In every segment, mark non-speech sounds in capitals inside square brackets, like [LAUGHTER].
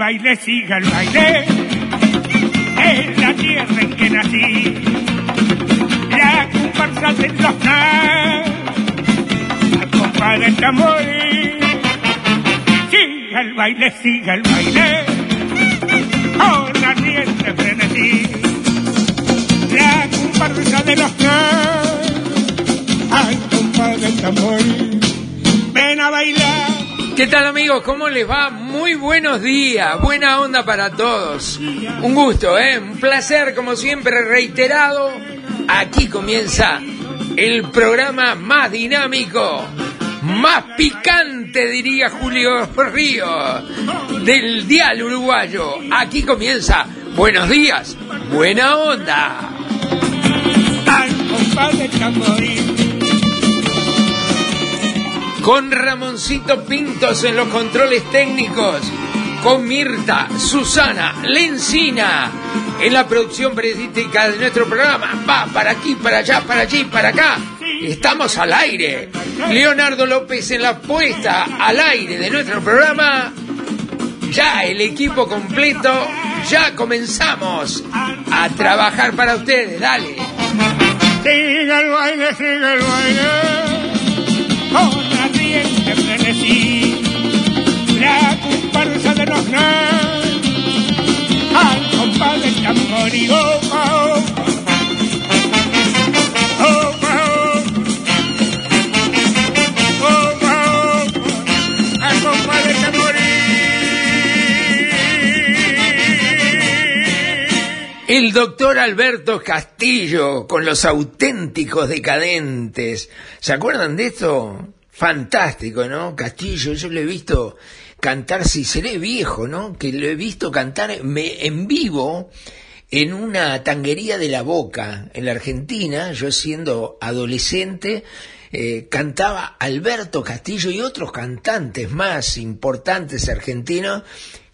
baile, siga el baile, en la tierra en que nací. La comparsa de los copa del tambor. Siga el baile, siga el baile, con ardiente frenesí. La comparsa de los compás del tambor. Ven a bailar. ¿Qué tal amigos? ¿Cómo les va? Muy buenos días, buena onda para todos. Un gusto, ¿eh? Un placer, como siempre, reiterado. Aquí comienza el programa más dinámico, más picante, diría Julio Río, del Dial Uruguayo. Aquí comienza Buenos días, buena onda. Con Ramoncito Pintos en los controles técnicos, con Mirta, Susana, Lencina en la producción periodística de nuestro programa. Va para aquí, para allá, para allí, para acá. Estamos al aire. Leonardo López en la puesta al aire de nuestro programa. Ya el equipo completo, ya comenzamos a trabajar para ustedes. Dale. El el frenesí. La comparsa de los nas, al compás del tambor y opa, opa. Opa, del tamboril. El doctor Alberto Castillo con los auténticos decadentes. ¿Se acuerdan de esto? Fantástico, ¿no? Castillo, yo lo he visto cantar, si seré viejo, ¿no? Que lo he visto cantar en vivo en una tanguería de la Boca, en la Argentina, yo siendo adolescente, eh, cantaba Alberto Castillo y otros cantantes más importantes argentinos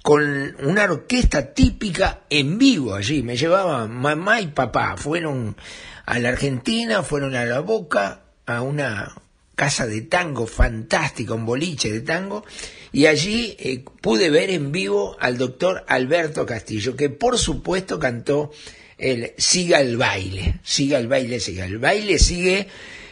con una orquesta típica en vivo allí. Me llevaba mamá y papá, fueron a la Argentina, fueron a la Boca, a una casa de tango fantástica, un boliche de tango, y allí eh, pude ver en vivo al doctor Alberto Castillo, que por supuesto cantó el Siga el baile, siga el baile, siga el baile, sigue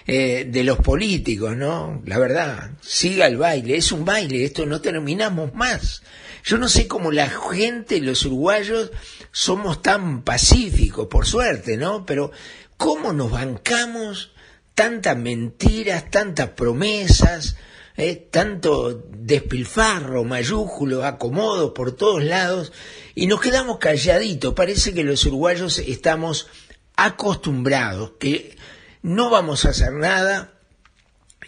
eh, de los políticos, ¿no? La verdad, siga el baile, es un baile, esto no terminamos más. Yo no sé cómo la gente, los uruguayos, somos tan pacíficos, por suerte, ¿no? Pero ¿cómo nos bancamos tantas mentiras, tantas promesas, eh, tanto despilfarro, mayúsculo, acomodo por todos lados, y nos quedamos calladitos. Parece que los uruguayos estamos acostumbrados, que no vamos a hacer nada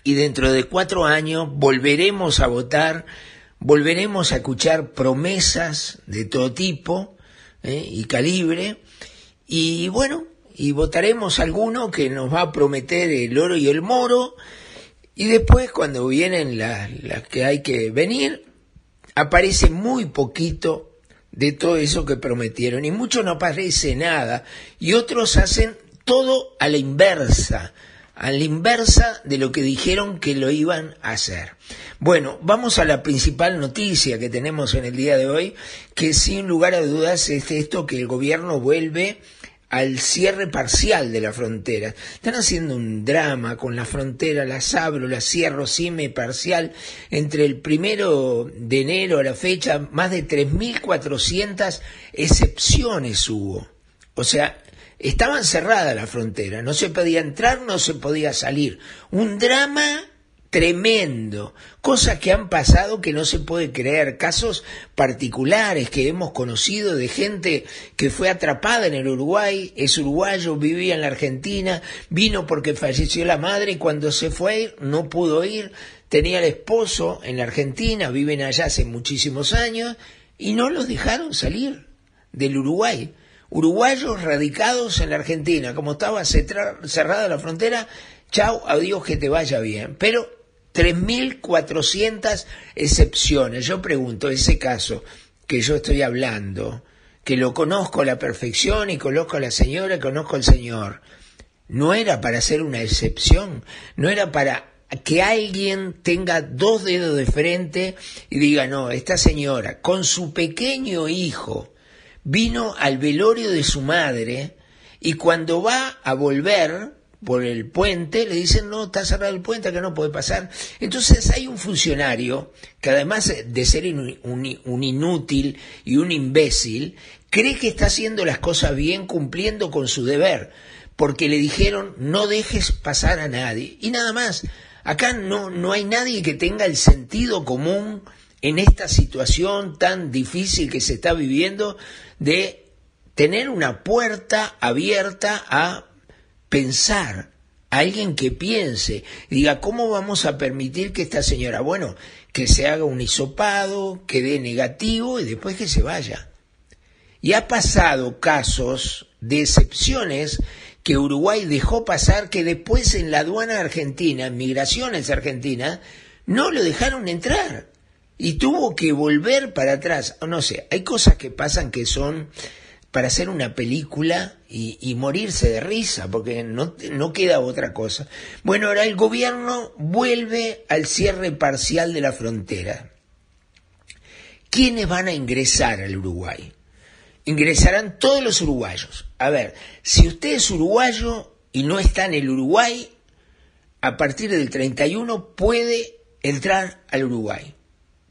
y dentro de cuatro años volveremos a votar, volveremos a escuchar promesas de todo tipo eh, y calibre, y bueno, y votaremos alguno que nos va a prometer el oro y el moro, y después cuando vienen las, las que hay que venir, aparece muy poquito de todo eso que prometieron, y mucho no aparece nada, y otros hacen todo a la inversa, a la inversa de lo que dijeron que lo iban a hacer. Bueno, vamos a la principal noticia que tenemos en el día de hoy, que sin lugar a dudas es esto que el gobierno vuelve al cierre parcial de la frontera. Están haciendo un drama con la frontera, las abro, las cierro, cime parcial. Entre el primero de enero a la fecha, más de 3.400 excepciones hubo. O sea, estaban cerradas la frontera, no se podía entrar, no se podía salir. Un drama tremendo. Cosas que han pasado que no se puede creer. Casos particulares que hemos conocido de gente que fue atrapada en el Uruguay, es uruguayo, vivía en la Argentina, vino porque falleció la madre y cuando se fue no pudo ir. Tenía el esposo en la Argentina, viven allá hace muchísimos años y no los dejaron salir del Uruguay. Uruguayos radicados en la Argentina, como estaba cerrada la frontera, chau, adiós, que te vaya bien. Pero 3.400 excepciones. Yo pregunto, ese caso que yo estoy hablando, que lo conozco a la perfección y conozco a la señora y conozco al señor, no era para hacer una excepción, no era para que alguien tenga dos dedos de frente y diga, no, esta señora con su pequeño hijo, vino al velorio de su madre y cuando va a volver por el puente le dicen no, está cerrado el puente, que no puede pasar. Entonces hay un funcionario que además de ser un, un inútil y un imbécil, cree que está haciendo las cosas bien cumpliendo con su deber, porque le dijeron no dejes pasar a nadie y nada más. Acá no, no hay nadie que tenga el sentido común en esta situación tan difícil que se está viviendo de tener una puerta abierta a pensar, alguien que piense, diga, ¿cómo vamos a permitir que esta señora, bueno, que se haga un hisopado, que dé negativo y después que se vaya? Y ha pasado casos de excepciones que Uruguay dejó pasar que después en la aduana argentina, en migraciones argentinas, no lo dejaron entrar y tuvo que volver para atrás. No sé, hay cosas que pasan que son para hacer una película y, morirse de risa, porque no, no queda otra cosa. Bueno, ahora el gobierno vuelve al cierre parcial de la frontera. ¿Quiénes van a ingresar al Uruguay? Ingresarán todos los uruguayos. A ver, si usted es uruguayo y no está en el Uruguay, a partir del 31 puede entrar al Uruguay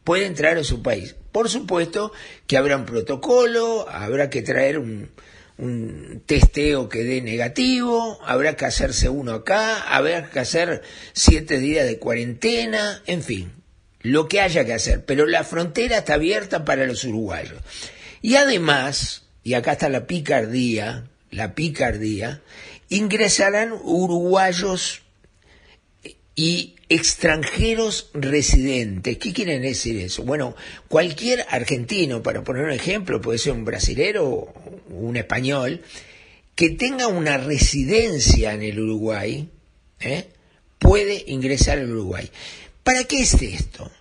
puede entrar a su país. Por supuesto que habrá un protocolo, habrá que traer un, un testeo que dé negativo, habrá que hacerse uno acá, habrá que hacer siete días de cuarentena, en fin, lo que haya que hacer. Pero la frontera está abierta para los uruguayos. Y además, y acá está la picardía, la picardía, ingresarán uruguayos y extranjeros residentes. ¿Qué quieren decir eso? Bueno, cualquier argentino, para poner un ejemplo, puede ser un brasilero o un español, que tenga una residencia en el Uruguay, ¿eh? puede ingresar al Uruguay. ¿Para qué es esto?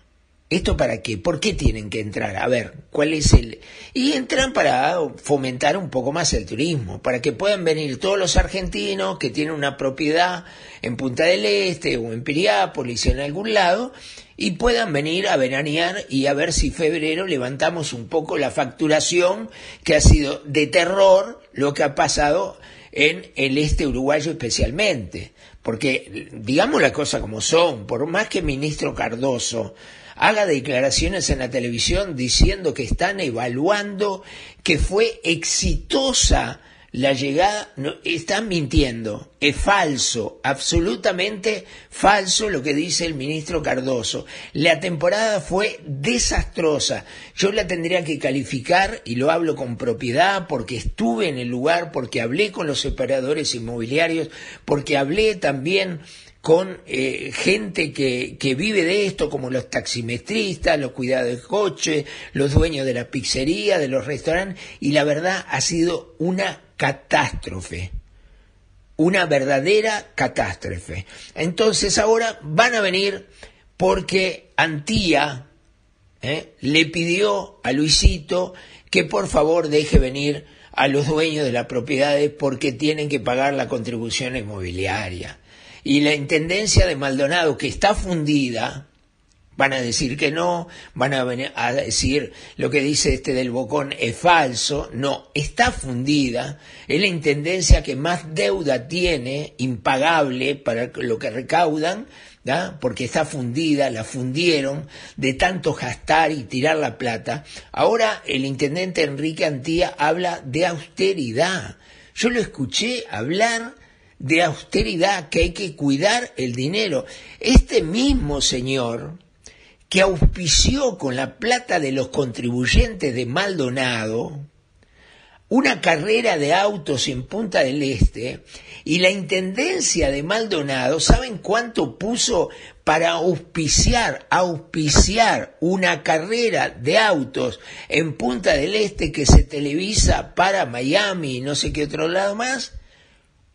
¿Esto para qué? ¿Por qué tienen que entrar? A ver, ¿cuál es el...? Y entran para fomentar un poco más el turismo, para que puedan venir todos los argentinos que tienen una propiedad en Punta del Este o en Piriápolis, en algún lado, y puedan venir a veranear y a ver si febrero levantamos un poco la facturación que ha sido de terror lo que ha pasado en el este uruguayo especialmente. Porque digamos las cosas como son, por más que el ministro Cardoso haga declaraciones en la televisión diciendo que están evaluando que fue exitosa la llegada, no, están mintiendo, es falso, absolutamente falso lo que dice el ministro Cardoso. La temporada fue desastrosa. Yo la tendría que calificar, y lo hablo con propiedad, porque estuve en el lugar, porque hablé con los operadores inmobiliarios, porque hablé también con eh, gente que, que, vive de esto, como los taximetristas, los cuidados de coche, los dueños de la pizzería, de los restaurantes, y la verdad ha sido una catástrofe, una verdadera catástrofe. Entonces ahora van a venir porque Antía eh, le pidió a Luisito que por favor deje venir a los dueños de las propiedades porque tienen que pagar la contribución inmobiliaria y la Intendencia de Maldonado, que está fundida, van a decir que no, van a, venir a decir lo que dice este del Bocón es falso, no, está fundida, es la Intendencia que más deuda tiene, impagable para lo que recaudan, porque está fundida, la fundieron de tanto gastar y tirar la plata. Ahora el intendente Enrique Antía habla de austeridad. Yo lo escuché hablar de austeridad, que hay que cuidar el dinero. Este mismo señor que auspició con la plata de los contribuyentes de Maldonado una carrera de autos en Punta del Este y la Intendencia de Maldonado, ¿saben cuánto puso para auspiciar, auspiciar una carrera de autos en Punta del Este que se televisa para Miami y no sé qué otro lado más?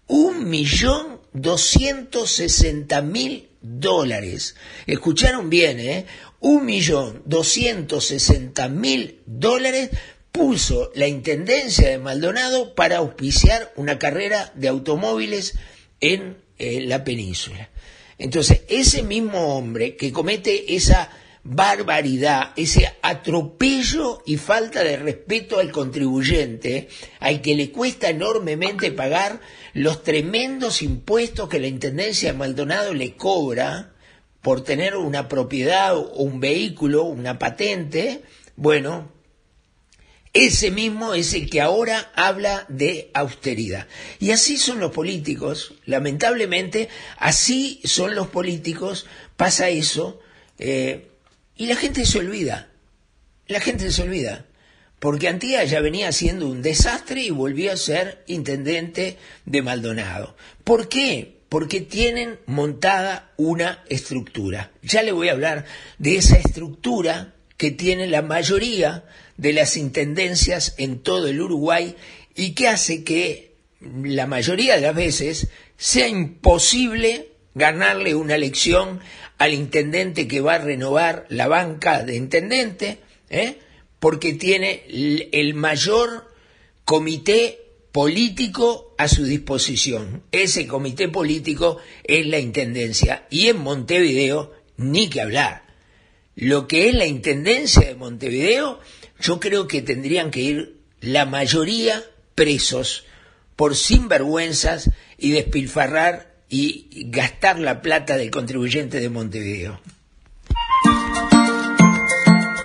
Un millón doscientos sesenta mil dólares. Escucharon bien, ¿eh? Un millón doscientos sesenta mil dólares puso la Intendencia de Maldonado para auspiciar una carrera de automóviles en eh, la península. Entonces, ese mismo hombre que comete esa barbaridad, ese atropello y falta de respeto al contribuyente, al que le cuesta enormemente pagar los tremendos impuestos que la Intendencia de Maldonado le cobra por tener una propiedad o un vehículo, una patente, bueno, ese mismo es el que ahora habla de austeridad. Y así son los políticos, lamentablemente, así son los políticos, pasa eso, eh, y la gente se olvida, la gente se olvida, porque Antía ya venía siendo un desastre y volvió a ser intendente de Maldonado. ¿Por qué? Porque tienen montada una estructura. Ya le voy a hablar de esa estructura que tiene la mayoría de las intendencias en todo el Uruguay y que hace que la mayoría de las veces sea imposible ganarle una elección al intendente que va a renovar la banca de intendente, ¿eh? porque tiene el mayor comité político a su disposición. Ese comité político es la intendencia y en Montevideo ni que hablar. Lo que es la intendencia de Montevideo yo creo que tendrían que ir la mayoría presos por sinvergüenzas y despilfarrar y gastar la plata del contribuyente de Montevideo.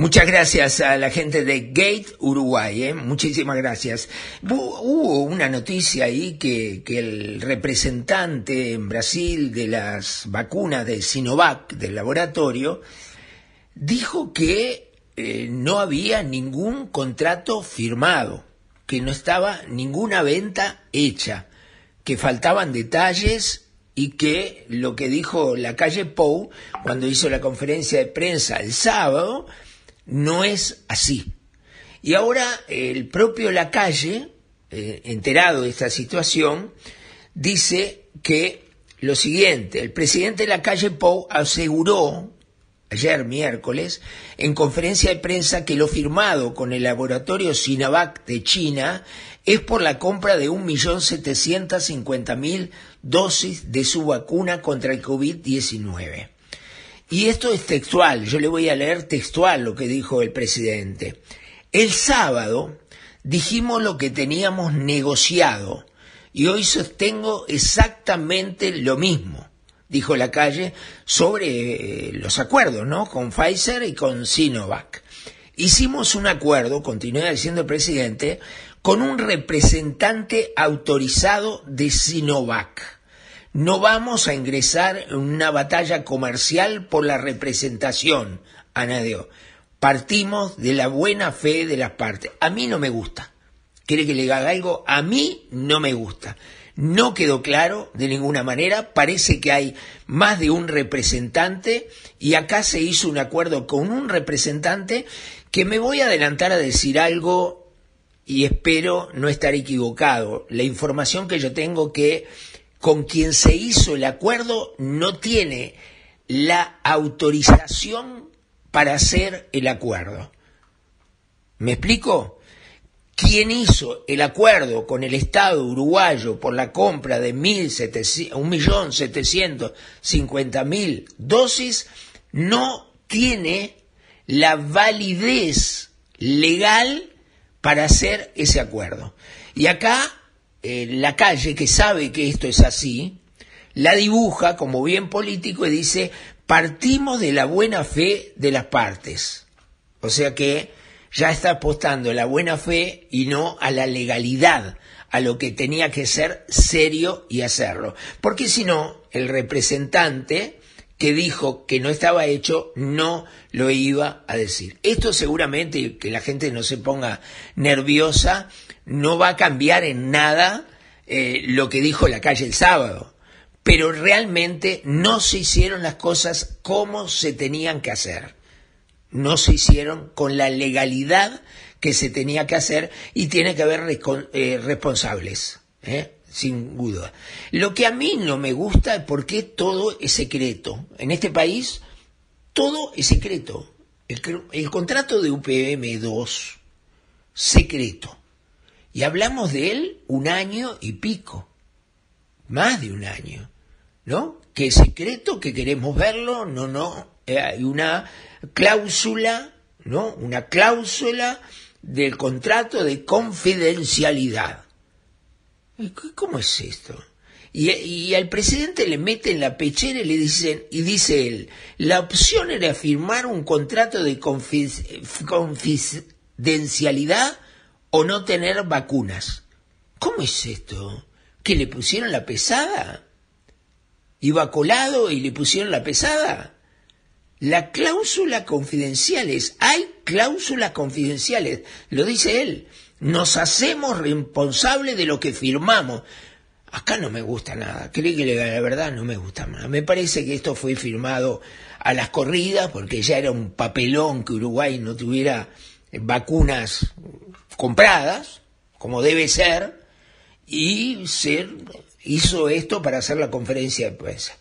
Muchas gracias a la gente de Gate Uruguay, ¿eh? muchísimas gracias. Hubo una noticia ahí que, el representante en Brasil de las vacunas de Sinovac, del laboratorio, dijo que eh, no había ningún contrato firmado, que no estaba ninguna venta hecha, que faltaban detalles y que lo que dijo la calle Pou cuando hizo la conferencia de prensa el sábado, no es así. Y ahora el propio Lacalle, eh, enterado de esta situación, dice que lo siguiente, el presidente de la calle Pou aseguró ayer miércoles en conferencia de prensa que lo firmado con el laboratorio Sinovac de China es por la compra de 1.750.000 dosis de su vacuna contra el COVID-19. Y esto es textual, yo le voy a leer textual lo que dijo el presidente. El sábado dijimos lo que teníamos negociado y hoy sostengo exactamente lo mismo, dijo la calle, sobre eh, los acuerdos, ¿no? Con Pfizer y con Sinovac. Hicimos un acuerdo, continúa diciendo el presidente, con un representante autorizado de Sinovac no vamos a ingresar en una batalla comercial por la representación, Anadeo. Partimos de la buena fe de las partes. A mí no me gusta. ¿Quiere que le haga algo? A mí no me gusta. No quedó claro de ninguna manera. Parece que hay más de un representante y acá se hizo un acuerdo con un representante que me voy a adelantar a decir algo y espero no estar equivocado. La información que yo tengo que con quien se hizo el acuerdo no tiene la autorización para hacer el acuerdo. ¿Me explico? quien hizo el acuerdo con el Estado uruguayo por la compra de 1.750.000 dosis no tiene la validez legal para hacer ese acuerdo. Y acá eh, la calle, que sabe que esto es así, la dibuja como bien político y dice, partimos de la buena fe de las partes. O sea que ya está apostando a la buena fe y no a la legalidad, a lo que tenía que ser serio y hacerlo. Porque si no, el representante que dijo que no estaba hecho no lo iba a decir. Esto seguramente, que la gente no se ponga nerviosa, no va a cambiar en nada eh, lo que dijo la calle el sábado. Pero realmente no se hicieron las cosas como se tenían que hacer. No se hicieron con la legalidad que se tenía que hacer y tiene que haber eh, responsables. ¿eh? sin duda. Lo que a mí no me gusta es por qué todo es secreto. En este país, todo es secreto. El, el contrato de UPM2, secreto. Y hablamos de él un año y pico, más de un año, ¿no? Que es secreto, que queremos verlo, no, no, eh, hay una cláusula, ¿no? Una cláusula del contrato de confidencialidad. ¿Cómo es esto? Y, al presidente le meten la pechera y le dicen, y dice él, la opción era firmar un contrato de confidencialidad o no tener vacunas. ¿Cómo es esto? ¿Que le pusieron la pesada? ¿Iba colado y le pusieron la pesada? La cláusula confidenciales, hay cláusulas confidenciales, lo dice él nos hacemos responsables de lo que firmamos. Acá no me gusta nada, creo que la verdad no me gusta nada. Me parece que esto fue firmado a las corridas porque ya era un papelón que Uruguay no tuviera vacunas compradas, como debe ser, y se hizo esto para hacer la conferencia de prensa.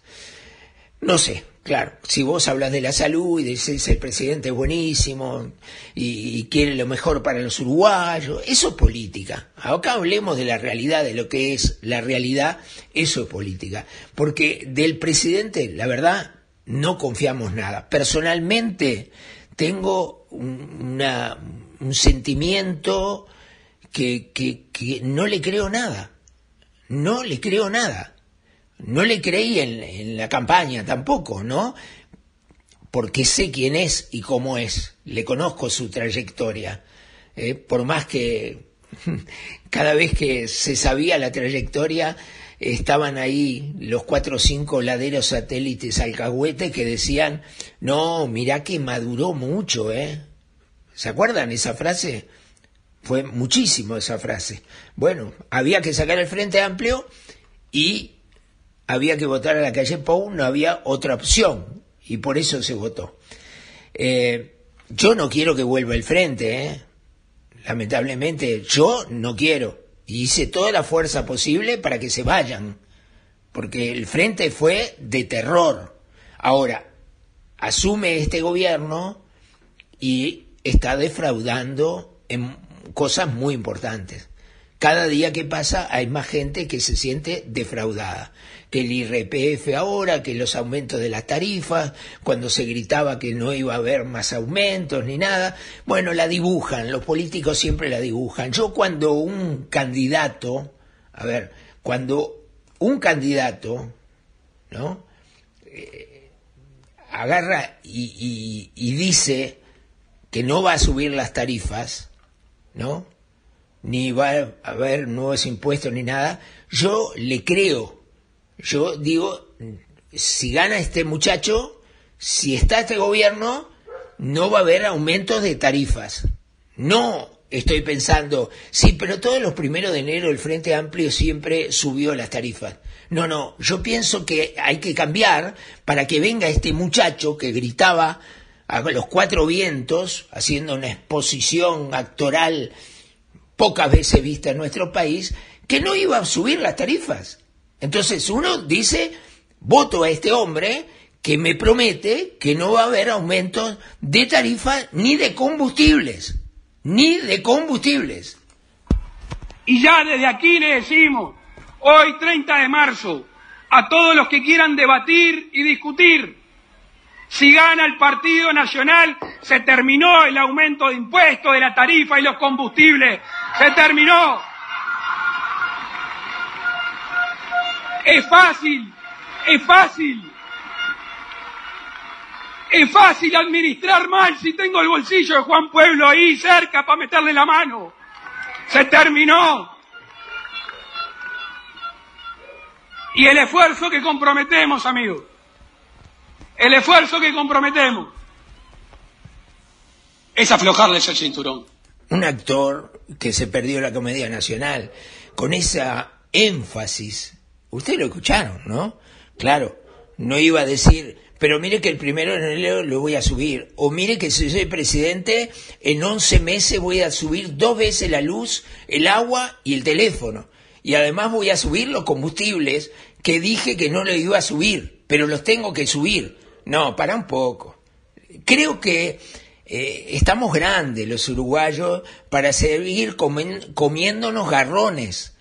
No sé, Claro, si vos hablas de la salud y decís el presidente es buenísimo y, quiere lo mejor para los uruguayos, eso es política. Acá hablemos de la realidad, de lo que es la realidad, eso es política. Porque del presidente, la verdad, no confiamos nada. Personalmente tengo un, un sentimiento que, que, que no le creo nada. No le creo nada. No le creí en, la campaña tampoco, ¿no? Porque sé quién es y cómo es. Le conozco su trayectoria. ¿eh? por más que [LAUGHS] cada vez que se sabía la trayectoria, estaban ahí los cuatro o cinco laderos satélites alcahuete que decían, no, mirá que maduró mucho, ¿eh? ¿Se acuerdan esa frase? Fue muchísimo esa frase. Bueno, había que sacar el Frente Amplio y había que votar a la calle Pou, no había otra opción y por eso se votó. Eh, yo no quiero que vuelva el frente, ¿eh? lamentablemente yo no quiero. Y hice toda la fuerza posible para que se vayan, porque el frente fue de terror. Ahora, asume este gobierno y está defraudando en cosas muy importantes. Cada día que pasa hay más gente que se siente defraudada que el IRPF ahora, que los aumentos de las tarifas, cuando se gritaba que no iba a haber más aumentos ni nada. Bueno, la dibujan, los políticos siempre la dibujan. Yo cuando un candidato, a ver, cuando un candidato, ¿no? Eh, agarra y, y dice que no va a subir las tarifas, ¿no? Ni va a haber nuevos impuestos ni nada, yo le creo yo digo, si gana este muchacho, si está este gobierno, no va a haber aumentos de tarifas. No estoy pensando, sí, pero todos los primeros de enero el Frente Amplio siempre subió las tarifas. No, no, yo pienso que hay que cambiar para que venga este muchacho que gritaba a los cuatro vientos, haciendo una exposición actoral pocas veces vista en nuestro país, que no iba a subir las tarifas. Entonces uno dice, voto a este hombre que me promete que no va a haber aumentos de tarifas ni de combustibles, ni de combustibles. Y ya desde aquí le decimos, hoy 30 de marzo, a todos los que quieran debatir y discutir, si gana el Partido Nacional, se terminó el aumento de impuestos, de la tarifa y los combustibles. Se terminó. Es fácil, es fácil. Es fácil administrar mal si tengo el bolsillo de Juan Pueblo ahí cerca para meterle la mano. Se terminó. Y el esfuerzo que comprometemos, amigos, el esfuerzo que comprometemos es aflojarles el cinturón. Un actor que se perdió la comedia nacional, con esa énfasis. Ustedes lo escucharon, ¿no? Claro, no iba a decir, pero mire que el primero de enero lo voy a subir. O mire que si soy presidente, en 11 meses voy a subir dos veces la luz, el agua y el teléfono. Y además voy a subir los combustibles que dije que no lo iba a subir, pero los tengo que subir. No, para un poco. Creo que eh, estamos grandes los uruguayos para seguir comiéndonos garrones.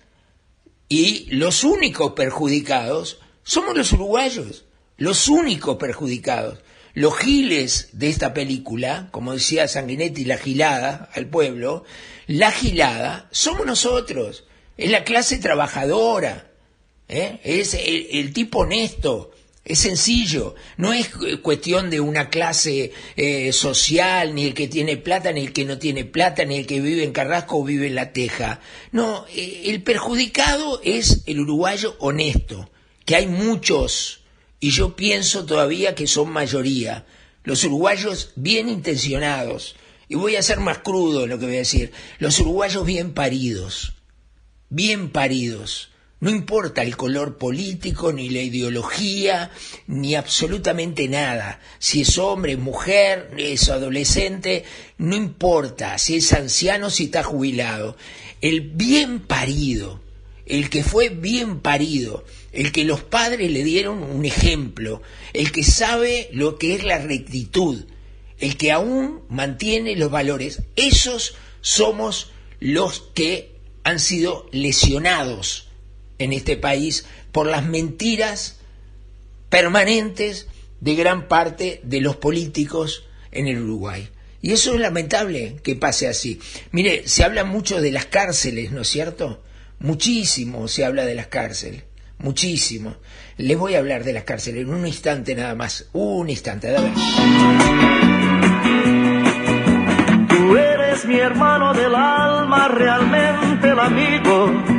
Y los únicos perjudicados somos los uruguayos, los únicos perjudicados. Los giles de esta película, como decía Sanguinetti, la gilada al pueblo, la gilada somos nosotros, es la clase trabajadora, ¿eh? es el tipo honesto, es sencillo, no es cu- cuestión de una clase eh, social, ni el que tiene plata, ni el que no tiene plata, ni el que vive en Carrasco o vive en La Teja. No, eh, el perjudicado es el uruguayo honesto, que hay muchos, y yo pienso todavía que son mayoría, los uruguayos bien intencionados, y voy a ser más crudo en lo que voy a decir, los uruguayos bien paridos, bien paridos. No importa el color político, ni la ideología, ni absolutamente nada. Si es hombre, mujer, es adolescente, no importa. Si es anciano, si está jubilado. El bien parido, el que fue bien parido, el que los padres le dieron un ejemplo, el que sabe lo que es la rectitud, el que aún mantiene los valores, esos somos los que han sido lesionados en este país por las mentiras permanentes de gran parte de los políticos en el Uruguay. Y eso es lamentable que pase así. Mire, se habla mucho de las cárceles, ¿no es cierto? Muchísimo se habla de las cárceles, muchísimo. Les voy a hablar de las cárceles en un instante nada más, un instante, a ver. Tú eres mi hermano del alma, realmente el amigo.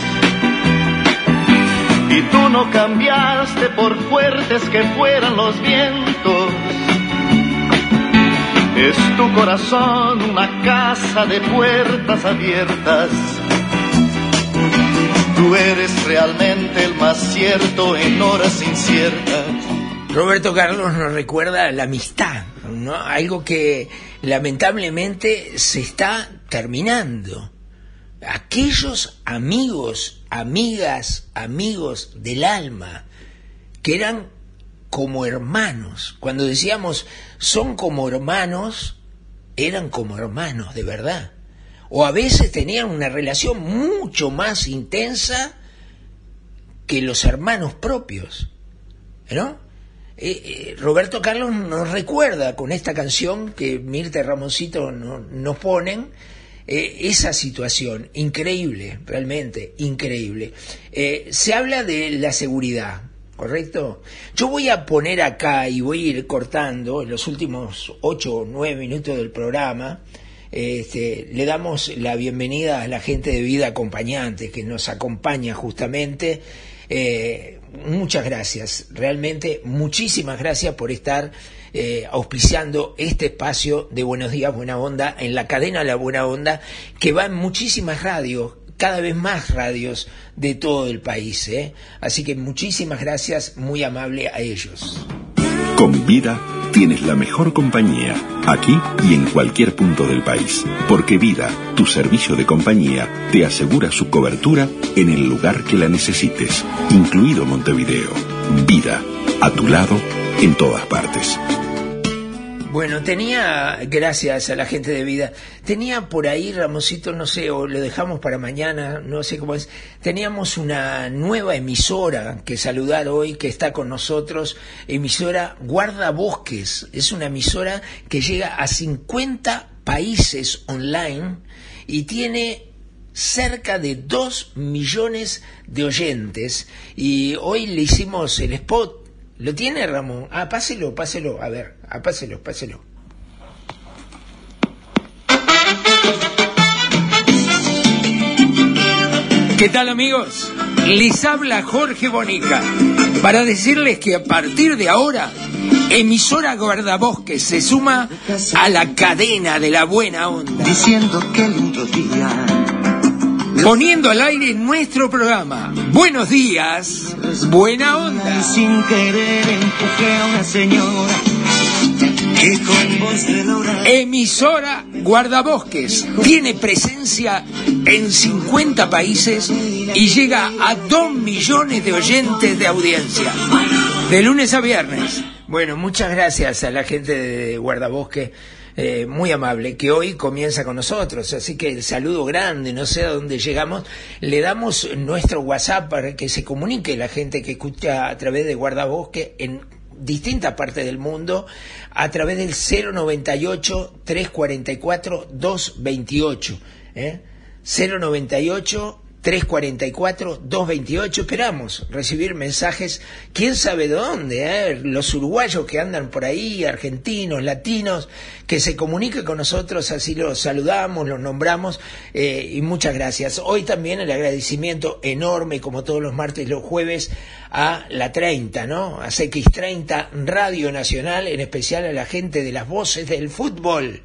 y tú no cambiaste por fuertes que fueran los vientos. Es tu corazón una casa de puertas abiertas. Tú eres realmente el más cierto en horas inciertas. Roberto Carlos nos recuerda la amistad. Algo que lamentablemente se está terminando. Aquellos amigos, amigas, amigos del alma, que eran como hermanos. Cuando decíamos son como hermanos, eran como hermanos de verdad. O a veces tenían una relación mucho más intensa que los hermanos propios. ¿No? Eh, eh, Roberto Carlos nos recuerda con esta canción que Mirta y Ramoncito no- nos ponen eh, esa situación increíble, realmente increíble. Eh, se habla de la seguridad, ¿correcto? Yo voy a poner acá y voy a ir cortando en los últimos ocho o nueve minutos del programa. Este, le damos la bienvenida a la gente de vida acompañante que nos acompaña justamente. Eh, muchas gracias, realmente muchísimas gracias por estar eh, auspiciando este espacio de Buenos Días Buena Onda en la cadena La Buena Onda que va en muchísimas radios cada vez más radios de todo el país. ¿eh? Así que muchísimas gracias, muy amable a ellos. Con vida tienes la mejor compañía, aquí y en cualquier punto del país. Porque Vida, tu servicio de compañía, te asegura su cobertura en el lugar que la necesites, incluido Montevideo. Vida, a tu lado, en todas partes. Bueno, tenía, gracias a la gente de vida, tenía por ahí, Ramosito, no sé, o lo dejamos para mañana, no sé cómo es, teníamos una nueva emisora que saludar hoy, que está con nosotros, emisora Guardabosques, es una emisora que llega a 50 países online y tiene cerca de 2 millones de oyentes y hoy le hicimos el spot. ¿Lo tiene Ramón? Ah, páselo, páselo, a ver, ah, páselo, páselo. ¿Qué tal amigos? Les habla Jorge Bonica para decirles que a partir de ahora, emisora Guardabosques se suma a la cadena de la buena onda. diciendo que lindo día. Poniendo al aire nuestro programa. Buenos días, buena Y onda. sin querer empujé a una señora que con voz de Laura Emisora Guardabosques tiene presencia en 50 países y llega a 2 millones de oyentes de audiencia. De lunes a viernes. Bueno, muchas gracias a la gente de Guardabosques. Eh, muy amable, que hoy comienza con nosotros. Así que el saludo grande, no sé a dónde llegamos. Le damos nuestro WhatsApp para que se comunique la gente que escucha a través de Guardabosque en distintas partes del mundo a través del 098 344 228 ¿eh? 098 344 228 esperamos recibir mensajes quién sabe de dónde ¿eh? los uruguayos que andan por ahí argentinos latinos que se comunique con nosotros así los saludamos los nombramos eh, y muchas gracias hoy también el agradecimiento enorme como todos los martes y los jueves a la 30, ¿no? A CX30 Radio Nacional, en especial a la gente de las voces del fútbol.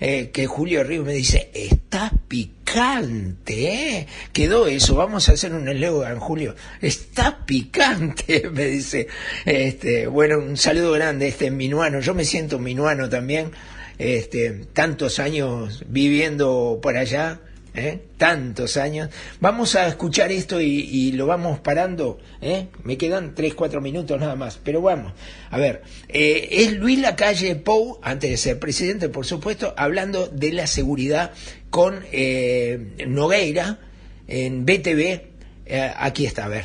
Eh, que Julio Ríos me dice, está picante, ¿eh? Quedó eso, vamos a hacer un eslogan, Julio. Está picante, [LAUGHS] me dice. Este, bueno, un saludo grande, este minuano. Yo me siento minuano también, este, tantos años viviendo por allá. ¿Eh? tantos años. Vamos a escuchar esto y, lo vamos parando. ¿eh? Me quedan 3, 4 minutos nada más, pero vamos. A ver, eh, es Luis Lacalle Pou, antes de ser presidente, por supuesto, hablando de la seguridad con eh, Nogueira en BTV. Eh, aquí está, a ver.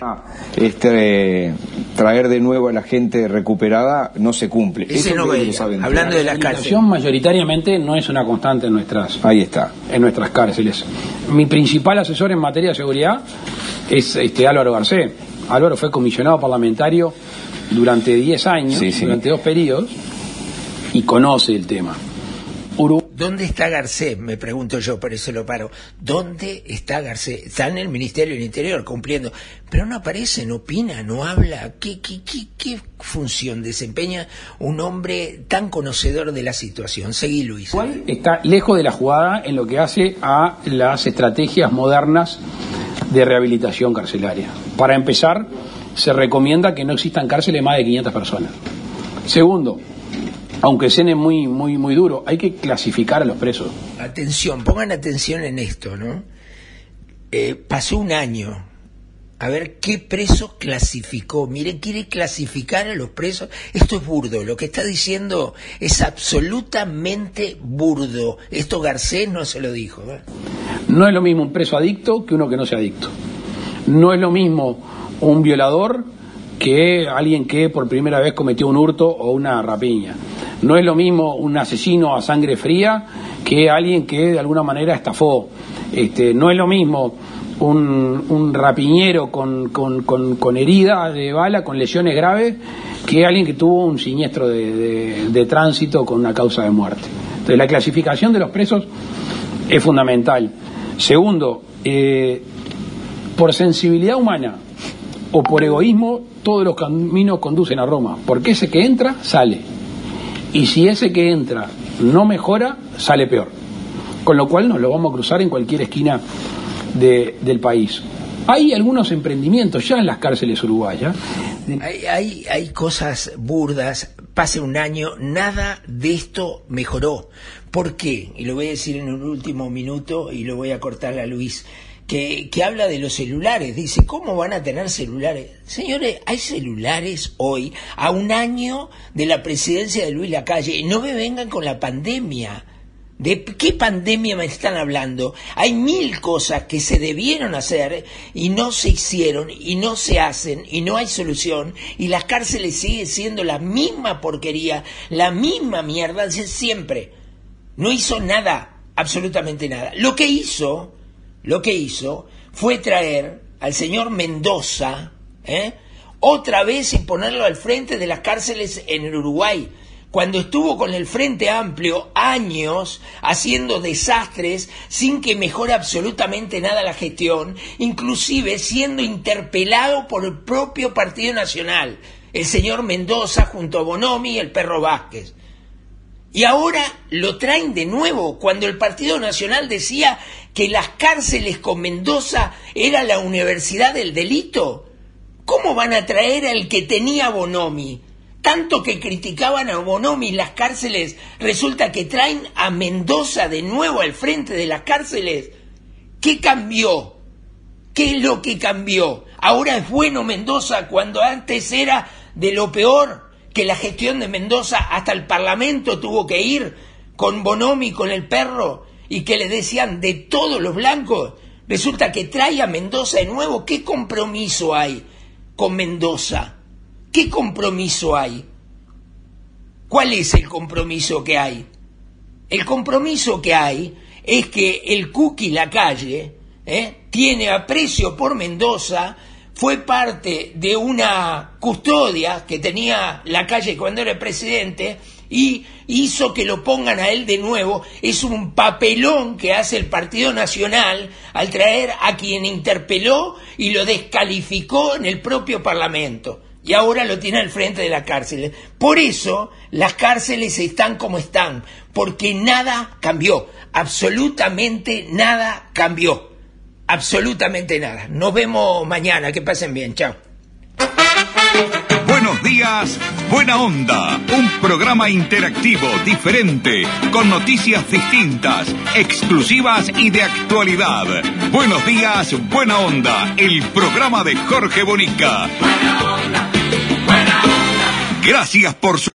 este traer de nuevo a la gente recuperada no se cumple. Ese Eso no saben hablando de la La cárcel. educación mayoritariamente no es una constante en nuestras, Ahí está. en nuestras cárceles. Mi principal asesor en materia de seguridad es este Álvaro Garcés. Álvaro fue comisionado parlamentario durante 10 años, Sí, sí. durante dos periodos, y conoce el tema. ¿Dónde está Garcés? Me pregunto yo, por eso lo paro. ¿Dónde está Garcés? Está en el Ministerio del Interior cumpliendo, pero no aparece, no opina, no habla. ¿Qué, qué, qué, qué función desempeña un hombre tan conocedor de la situación? Seguí, Luis. está lejos de la jugada en lo que hace a las estrategias modernas de rehabilitación carcelaria. Para empezar, se recomienda que no existan cárceles más de 500 personas. Segundo, aunque suene muy, muy, muy duro, hay que clasificar a los presos. Atención, pongan atención en esto, ¿no? Eh, pasó un año. A ver qué preso clasificó. Mire, quiere clasificar a los presos. Esto es burdo. Lo que está diciendo es absolutamente burdo. Esto Garcés no se lo dijo. ¿eh? No es lo mismo un preso adicto que uno que no sea adicto. No es lo mismo un violador que alguien que por primera vez cometió un hurto o una rapiña. No es lo mismo un asesino a sangre fría que alguien que de alguna manera estafó. Este, no es lo mismo un, un rapiñero con, con, con, con herida de bala, con lesiones graves, que alguien que tuvo un siniestro de, de- de tránsito con una causa de muerte. Entonces, la clasificación de los presos es fundamental. Segundo, eh, por sensibilidad humana o por egoísmo, todos los caminos conducen a Roma, porque ese que entra sale. Y si ese que entra no mejora, sale peor. Con lo cual nos lo vamos a cruzar en cualquier esquina de- del país. Hay algunos emprendimientos ya en las cárceles uruguayas. Hay, hay, hay cosas burdas, pase un año, nada de esto mejoró. ¿Por qué? Y lo voy a decir en un último minuto y lo voy a cortar a Luis, que, que habla de los celulares. Dice, ¿cómo van a tener celulares? Señores, hay celulares hoy, a un año de la presidencia de Luis Lacalle, no me vengan con la pandemia. ¿De qué pandemia me están hablando? Hay mil cosas que se debieron hacer y no se hicieron y no se hacen y no hay solución y las cárceles siguen siendo la misma porquería, la misma mierda siempre. No hizo nada, absolutamente nada. Lo que hizo, lo que hizo fue traer al señor Mendoza, ¿eh? otra vez y ponerlo al frente de las cárceles en el Uruguay cuando estuvo con el Frente Amplio años haciendo desastres sin que mejore absolutamente nada la gestión, inclusive siendo interpelado por el propio Partido Nacional, el señor Mendoza junto a Bonomi y el perro Vázquez. Y ahora lo traen de nuevo cuando el Partido Nacional decía que las cárceles con Mendoza era la universidad del delito. ¿Cómo van a traer al que tenía Bonomi? Tanto que criticaban a Bonomi las cárceles, resulta que traen a Mendoza de nuevo al frente de las cárceles. ¿Qué cambió? ¿Qué es lo que cambió? Ahora es bueno Mendoza cuando antes era de lo peor, que la gestión de Mendoza hasta el Parlamento tuvo que ir con Bonomi, con el perro, y que le decían de todos los blancos. Resulta que trae a Mendoza de nuevo. ¿Qué compromiso hay con Mendoza? ¿Qué compromiso hay? ¿Cuál es el compromiso que hay? El compromiso que hay es que el Cookie La Calle ¿eh? tiene aprecio por Mendoza, fue parte de una custodia que tenía La Calle cuando era presidente y hizo que lo pongan a él de nuevo. Es un papelón que hace el Partido Nacional al traer a quien interpeló y lo descalificó en el propio Parlamento y ahora lo tiene al frente de la cárcel. Por eso las cárceles están como están, porque nada cambió, absolutamente nada cambió, absolutamente nada. Nos vemos mañana, que pasen bien, chao. Buenos días, buena onda. Un programa interactivo, diferente, con noticias distintas, exclusivas y de actualidad. Buenos días, buena onda. El programa de Jorge Bonica. Gracias por su...